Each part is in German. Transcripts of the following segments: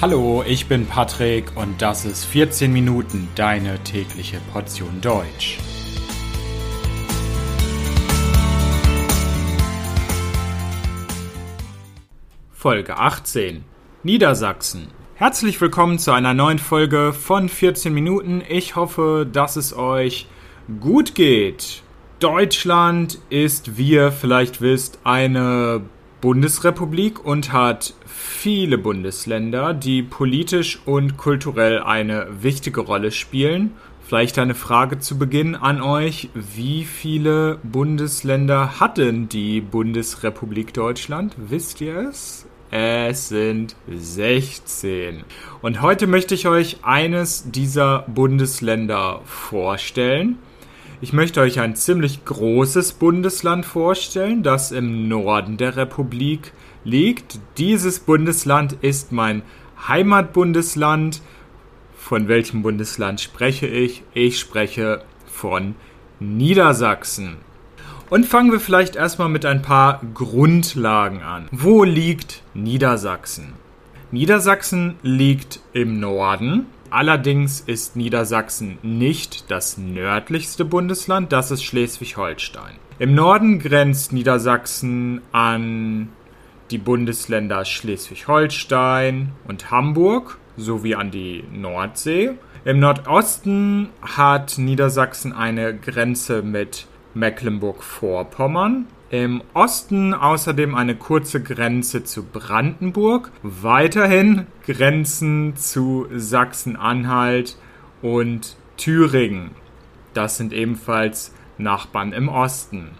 Hallo, ich bin Patrick und das ist 14 Minuten deine tägliche Portion Deutsch. Folge 18 Niedersachsen. Herzlich willkommen zu einer neuen Folge von 14 Minuten. Ich hoffe, dass es euch gut geht. Deutschland ist, wie ihr vielleicht wisst, eine Bundesrepublik und hat viele Bundesländer, die politisch und kulturell eine wichtige Rolle spielen. Vielleicht eine Frage zu Beginn an euch. Wie viele Bundesländer hat denn die Bundesrepublik Deutschland? Wisst ihr es? Es sind 16. Und heute möchte ich euch eines dieser Bundesländer vorstellen. Ich möchte euch ein ziemlich großes Bundesland vorstellen, das im Norden der Republik liegt. Dieses Bundesland ist mein Heimatbundesland. Von welchem Bundesland spreche ich? Ich spreche von Niedersachsen. Und fangen wir vielleicht erstmal mit ein paar Grundlagen an. Wo liegt Niedersachsen? Niedersachsen liegt im Norden Allerdings ist Niedersachsen nicht das nördlichste Bundesland, das ist Schleswig-Holstein. Im Norden grenzt Niedersachsen an die Bundesländer Schleswig-Holstein und Hamburg sowie an die Nordsee. Im Nordosten hat Niedersachsen eine Grenze mit Mecklenburg-Vorpommern im Osten außerdem eine kurze Grenze zu Brandenburg, weiterhin Grenzen zu Sachsen-Anhalt und Thüringen. Das sind ebenfalls Nachbarn im Osten.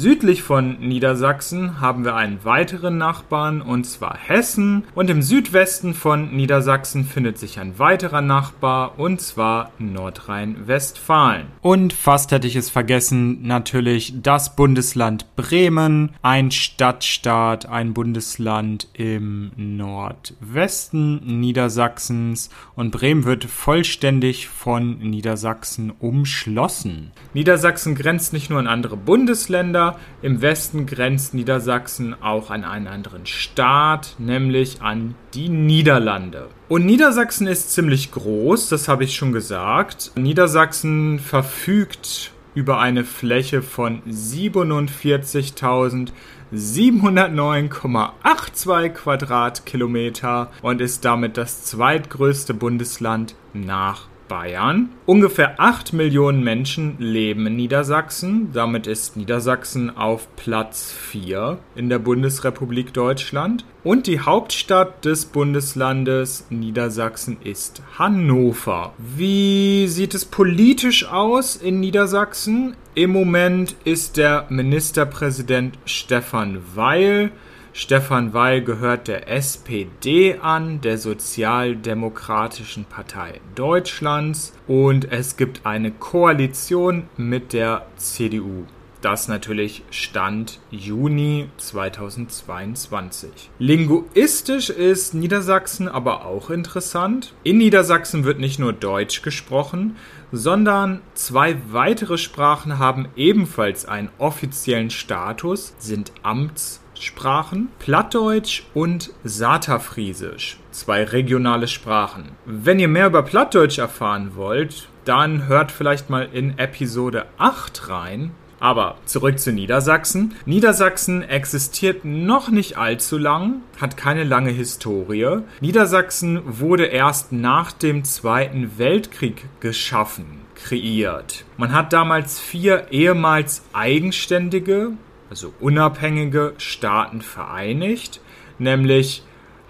Südlich von Niedersachsen haben wir einen weiteren Nachbarn, und zwar Hessen. Und im Südwesten von Niedersachsen findet sich ein weiterer Nachbar, und zwar Nordrhein-Westfalen. Und fast hätte ich es vergessen, natürlich das Bundesland Bremen, ein Stadtstaat, ein Bundesland im Nordwesten Niedersachsens. Und Bremen wird vollständig von Niedersachsen umschlossen. Niedersachsen grenzt nicht nur an andere Bundesländer, im Westen grenzt Niedersachsen auch an einen anderen Staat, nämlich an die Niederlande. Und Niedersachsen ist ziemlich groß, das habe ich schon gesagt. Niedersachsen verfügt über eine Fläche von 47.709,82 Quadratkilometer und ist damit das zweitgrößte Bundesland nach Bayern. Ungefähr 8 Millionen Menschen leben in Niedersachsen. Damit ist Niedersachsen auf Platz 4 in der Bundesrepublik Deutschland. Und die Hauptstadt des Bundeslandes Niedersachsen ist Hannover. Wie sieht es politisch aus in Niedersachsen? Im Moment ist der Ministerpräsident Stefan Weil Stefan Weil gehört der SPD an, der Sozialdemokratischen Partei Deutschlands, und es gibt eine Koalition mit der CDU. Das natürlich Stand Juni 2022. Linguistisch ist Niedersachsen aber auch interessant. In Niedersachsen wird nicht nur Deutsch gesprochen, sondern zwei weitere Sprachen haben ebenfalls einen offiziellen Status, sind Amts Sprachen, Plattdeutsch und Satafriesisch, zwei regionale Sprachen. Wenn ihr mehr über Plattdeutsch erfahren wollt, dann hört vielleicht mal in Episode 8 rein. Aber zurück zu Niedersachsen. Niedersachsen existiert noch nicht allzu lang, hat keine lange Historie. Niedersachsen wurde erst nach dem Zweiten Weltkrieg geschaffen, kreiert. Man hat damals vier ehemals eigenständige also unabhängige Staaten vereinigt, nämlich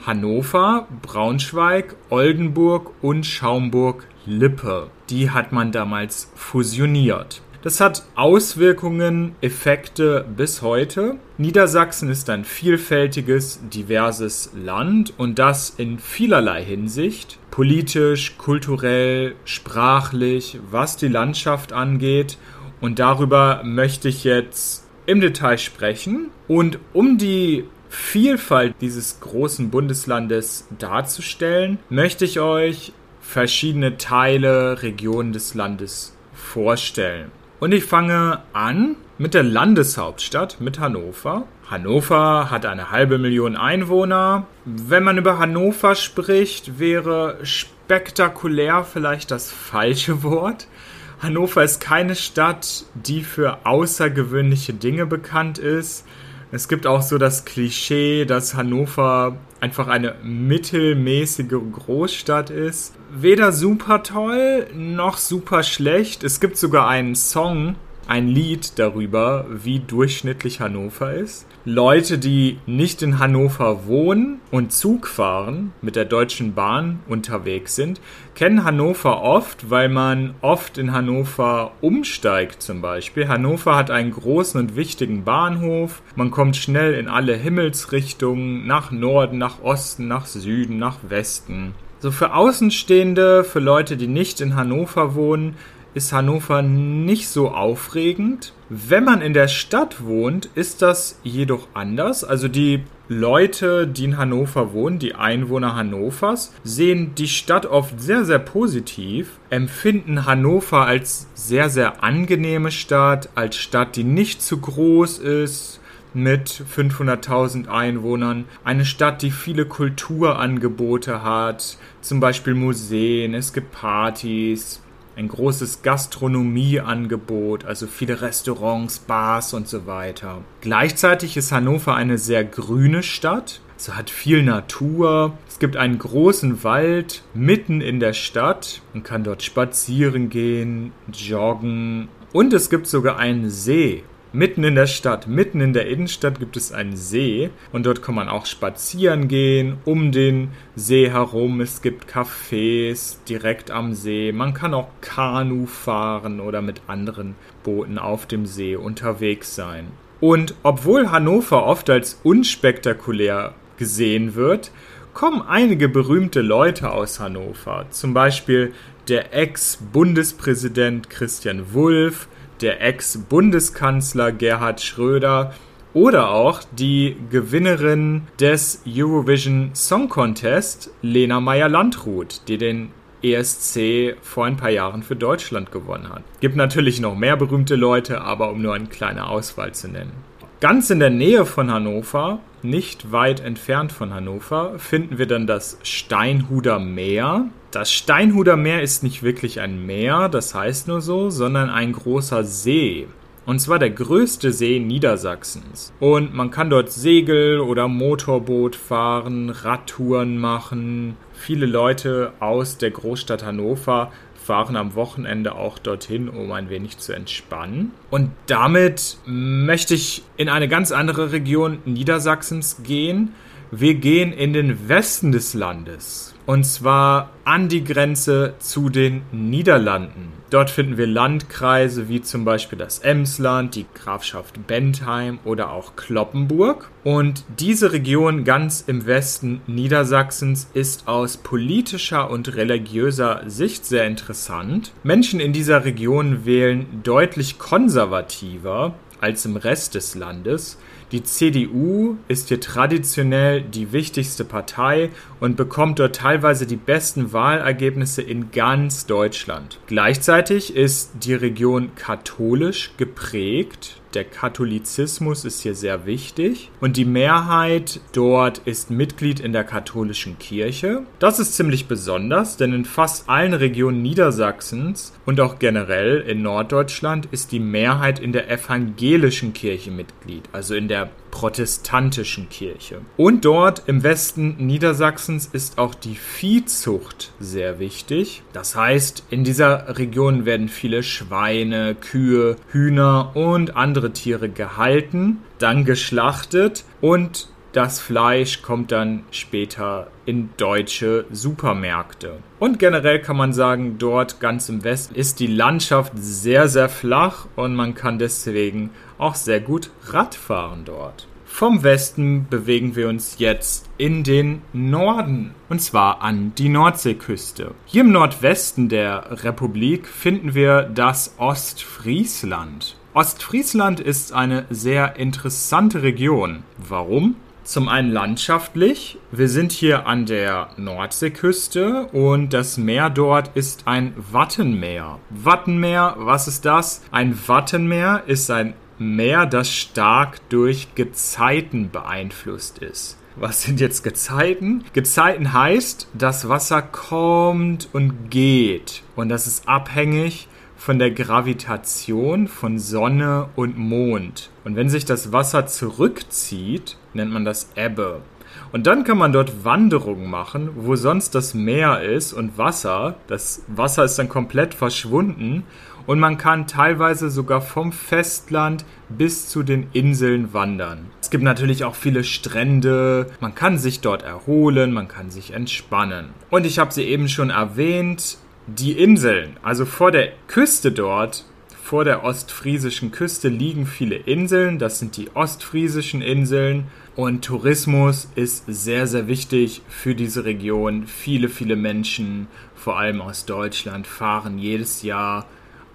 Hannover, Braunschweig, Oldenburg und Schaumburg-Lippe. Die hat man damals fusioniert. Das hat Auswirkungen, Effekte bis heute. Niedersachsen ist ein vielfältiges, diverses Land und das in vielerlei Hinsicht. Politisch, kulturell, sprachlich, was die Landschaft angeht. Und darüber möchte ich jetzt im Detail sprechen. Und um die Vielfalt dieses großen Bundeslandes darzustellen, möchte ich euch verschiedene Teile, Regionen des Landes vorstellen. Und ich fange an mit der Landeshauptstadt, mit Hannover. Hannover hat eine halbe Million Einwohner. Wenn man über Hannover spricht, wäre spektakulär vielleicht das falsche Wort. Hannover ist keine Stadt, die für außergewöhnliche Dinge bekannt ist. Es gibt auch so das Klischee, dass Hannover einfach eine mittelmäßige Großstadt ist. Weder super toll noch super schlecht. Es gibt sogar einen Song, ein Lied darüber, wie durchschnittlich Hannover ist. Leute, die nicht in Hannover wohnen und Zug fahren, mit der Deutschen Bahn unterwegs sind, kennen Hannover oft, weil man oft in Hannover umsteigt zum Beispiel. Hannover hat einen großen und wichtigen Bahnhof. Man kommt schnell in alle Himmelsrichtungen, nach Norden, nach Osten, nach Süden, nach Westen. So für Außenstehende, für Leute, die nicht in Hannover wohnen, ist Hannover nicht so aufregend. Wenn man in der Stadt wohnt, ist das jedoch anders. Also die Leute, die in Hannover wohnen, die Einwohner Hannovers, sehen die Stadt oft sehr, sehr positiv, empfinden Hannover als sehr, sehr angenehme Stadt, als Stadt, die nicht zu groß ist, mit 500.000 Einwohnern. Eine Stadt, die viele Kulturangebote hat, zum Beispiel Museen, es gibt Partys, ein großes Gastronomieangebot, also viele Restaurants, Bars und so weiter. Gleichzeitig ist Hannover eine sehr grüne Stadt. Es hat viel Natur. Es gibt einen großen Wald mitten in der Stadt. Man kann dort spazieren gehen, joggen. Und es gibt sogar einen See. Mitten in der Stadt, mitten in der Innenstadt gibt es einen See und dort kann man auch spazieren gehen, um den See herum. Es gibt Cafés direkt am See. Man kann auch Kanu fahren oder mit anderen Booten auf dem See unterwegs sein. Und obwohl Hannover oft als unspektakulär gesehen wird, kommen einige berühmte Leute aus Hannover. Zum Beispiel der Ex-Bundespräsident Christian Wulff, der Ex-Bundeskanzler Gerhard Schröder oder auch die Gewinnerin des Eurovision Song Contest, Lena Meyer-Landrut, die den ESC vor ein paar Jahren für Deutschland gewonnen hat. Gibt natürlich noch mehr berühmte Leute, aber um nur eine kleine Auswahl zu nennen. Ganz in der Nähe von Hannover, nicht weit entfernt von Hannover, finden wir dann das Steinhuder Meer. Das Steinhuder Meer ist nicht wirklich ein Meer, das heißt nur so, sondern ein großer See. Und zwar der größte See Niedersachsens. Und man kann dort Segel- oder Motorboot fahren, Radtouren machen. Viele Leute aus der Großstadt Hannover fahren am Wochenende auch dorthin, um ein wenig zu entspannen. Und damit möchte ich in eine ganz andere Region Niedersachsens gehen. Wir gehen in den Westen des Landes. Und zwar an die Grenze zu den Niederlanden. Dort finden wir Landkreise wie zum Beispiel das Emsland, die Grafschaft Bentheim oder auch Kloppenburg. Und diese Region ganz im Westen Niedersachsens ist aus politischer und religiöser Sicht sehr interessant. Menschen in dieser Region wählen deutlich konservativer als im Rest des Landes. Die CDU ist hier traditionell die wichtigste Partei und bekommt dort teilweise die besten Wahlergebnisse in ganz Deutschland. Gleichzeitig ist die Region katholisch geprägt der Katholizismus ist hier sehr wichtig und die Mehrheit dort ist Mitglied in der katholischen Kirche. Das ist ziemlich besonders, denn in fast allen Regionen Niedersachsens und auch generell in Norddeutschland ist die Mehrheit in der evangelischen Kirche Mitglied, also in der protestantischen Kirche. Und dort im Westen Niedersachsens ist auch die Viehzucht sehr wichtig. Das heißt, in dieser Region werden viele Schweine, Kühe, Hühner und andere Tiere gehalten, dann geschlachtet und das Fleisch kommt dann später in deutsche Supermärkte. Und generell kann man sagen, dort ganz im Westen ist die Landschaft sehr, sehr flach und man kann deswegen auch sehr gut Radfahren dort. Vom Westen bewegen wir uns jetzt in den Norden, und zwar an die Nordseeküste. Hier im Nordwesten der Republik finden wir das Ostfriesland. Ostfriesland ist eine sehr interessante Region. Warum? Zum einen landschaftlich. Wir sind hier an der Nordseeküste und das Meer dort ist ein Wattenmeer. Wattenmeer, was ist das? Ein Wattenmeer ist ein Meer, das stark durch Gezeiten beeinflusst ist. Was sind jetzt Gezeiten? Gezeiten heißt, das Wasser kommt und geht. Und das ist abhängig von der Gravitation von Sonne und Mond. Und wenn sich das Wasser zurückzieht, nennt man das Ebbe. Und dann kann man dort Wanderungen machen, wo sonst das Meer ist und Wasser. Das Wasser ist dann komplett verschwunden und man kann teilweise sogar vom Festland bis zu den Inseln wandern. Es gibt natürlich auch viele Strände, man kann sich dort erholen, man kann sich entspannen. Und ich habe sie eben schon erwähnt, die Inseln, also vor der Küste dort, vor der ostfriesischen Küste liegen viele Inseln, das sind die ostfriesischen Inseln und Tourismus ist sehr, sehr wichtig für diese Region. Viele, viele Menschen, vor allem aus Deutschland, fahren jedes Jahr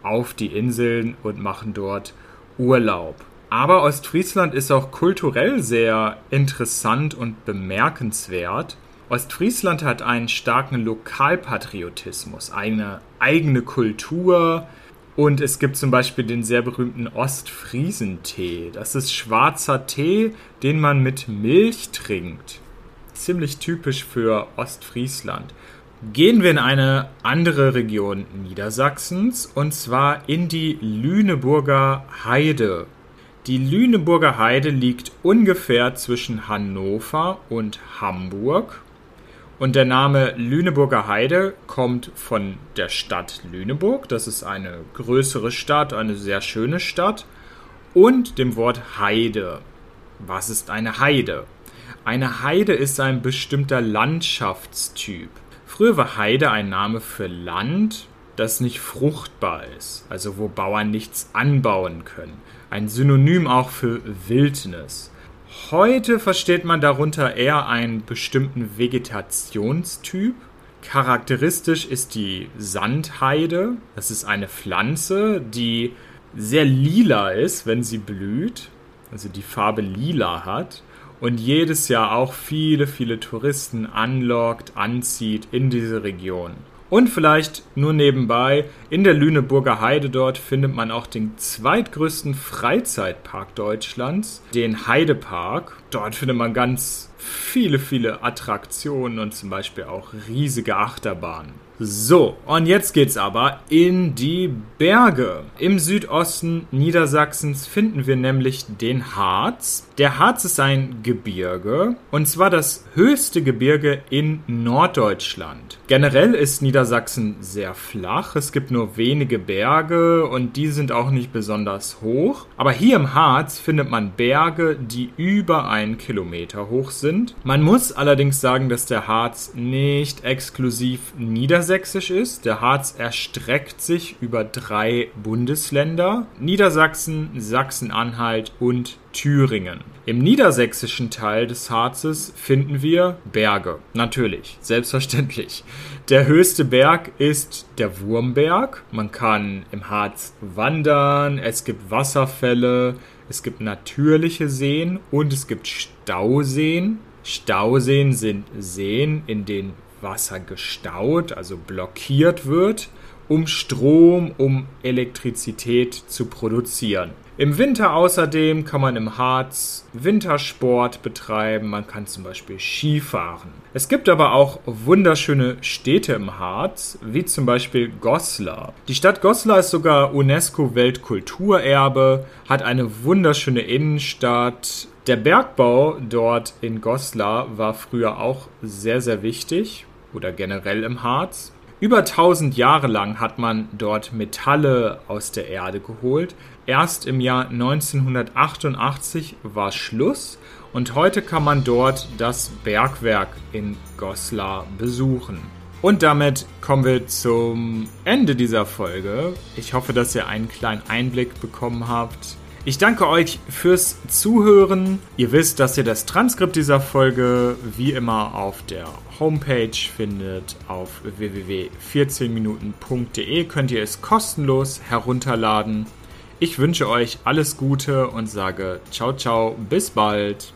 auf die Inseln und machen dort Urlaub. Aber Ostfriesland ist auch kulturell sehr interessant und bemerkenswert. Ostfriesland hat einen starken Lokalpatriotismus, eine eigene Kultur, und es gibt zum Beispiel den sehr berühmten Ostfriesentee. Das ist schwarzer Tee, den man mit Milch trinkt. Ziemlich typisch für Ostfriesland. Gehen wir in eine andere Region Niedersachsens und zwar in die Lüneburger Heide. Die Lüneburger Heide liegt ungefähr zwischen Hannover und Hamburg und der Name Lüneburger Heide kommt von der Stadt Lüneburg. Das ist eine größere Stadt, eine sehr schöne Stadt. Und dem Wort Heide. Was ist eine Heide? Eine Heide ist ein bestimmter Landschaftstyp. Früher war Heide ein Name für Land, das nicht fruchtbar ist, also wo Bauern nichts anbauen können. Ein Synonym auch für Wildnis. Heute versteht man darunter eher einen bestimmten Vegetationstyp. Charakteristisch ist die Sandheide. Das ist eine Pflanze, die sehr lila ist, wenn sie blüht, also die Farbe lila hat und jedes Jahr auch viele, viele Touristen anlockt, anzieht in diese Region. Und vielleicht nur nebenbei, in der Lüneburger Heide dort findet man auch den zweitgrößten Freizeitpark Deutschlands, den Heidepark. Dort findet man ganz viele, viele Attraktionen und zum Beispiel auch riesige Achterbahnen. So, und jetzt geht's aber in die Berge. Im Südosten Niedersachsens finden wir nämlich den Harz. Der Harz ist ein Gebirge und zwar das höchste Gebirge in Norddeutschland. Generell ist Niedersachsen sehr flach. Es gibt nur wenige Berge und die sind auch nicht besonders hoch. Aber hier im Harz findet man Berge, die über einen Kilometer hoch sind. Man muss allerdings sagen, dass der Harz nicht exklusiv Niedersachsen niedersächsisch ist. Der Harz erstreckt sich über drei Bundesländer: Niedersachsen, Sachsen-Anhalt und Thüringen. Im niedersächsischen Teil des Harzes finden wir Berge. Natürlich, selbstverständlich. Der höchste Berg ist der Wurmberg. Man kann im Harz wandern, es gibt Wasserfälle, es gibt natürliche Seen und es gibt Stauseen. Stauseen sind Seen, in denen Wasser gestaut, also blockiert wird, um Strom, um Elektrizität zu produzieren. Im Winter außerdem kann man im Harz Wintersport betreiben, man kann zum Beispiel Skifahren. Es gibt aber auch wunderschöne Städte im Harz, wie zum Beispiel Goslar. Die Stadt Goslar ist sogar UNESCO-Weltkulturerbe, hat eine wunderschöne Innenstadt. Der Bergbau dort in Goslar war früher auch sehr, sehr wichtig oder generell im Harz. Über 1000 Jahre lang hat man dort Metalle aus der Erde geholt. Erst im Jahr 1988 war Schluss und heute kann man dort das Bergwerk in Goslar besuchen. Und damit kommen wir zum Ende dieser Folge. Ich hoffe, dass ihr einen kleinen Einblick bekommen habt ich danke euch fürs Zuhören. Ihr wisst, dass ihr das Transkript dieser Folge wie immer auf der Homepage findet. Auf www.14minuten.de könnt ihr es kostenlos herunterladen. Ich wünsche euch alles Gute und sage ciao ciao, bis bald.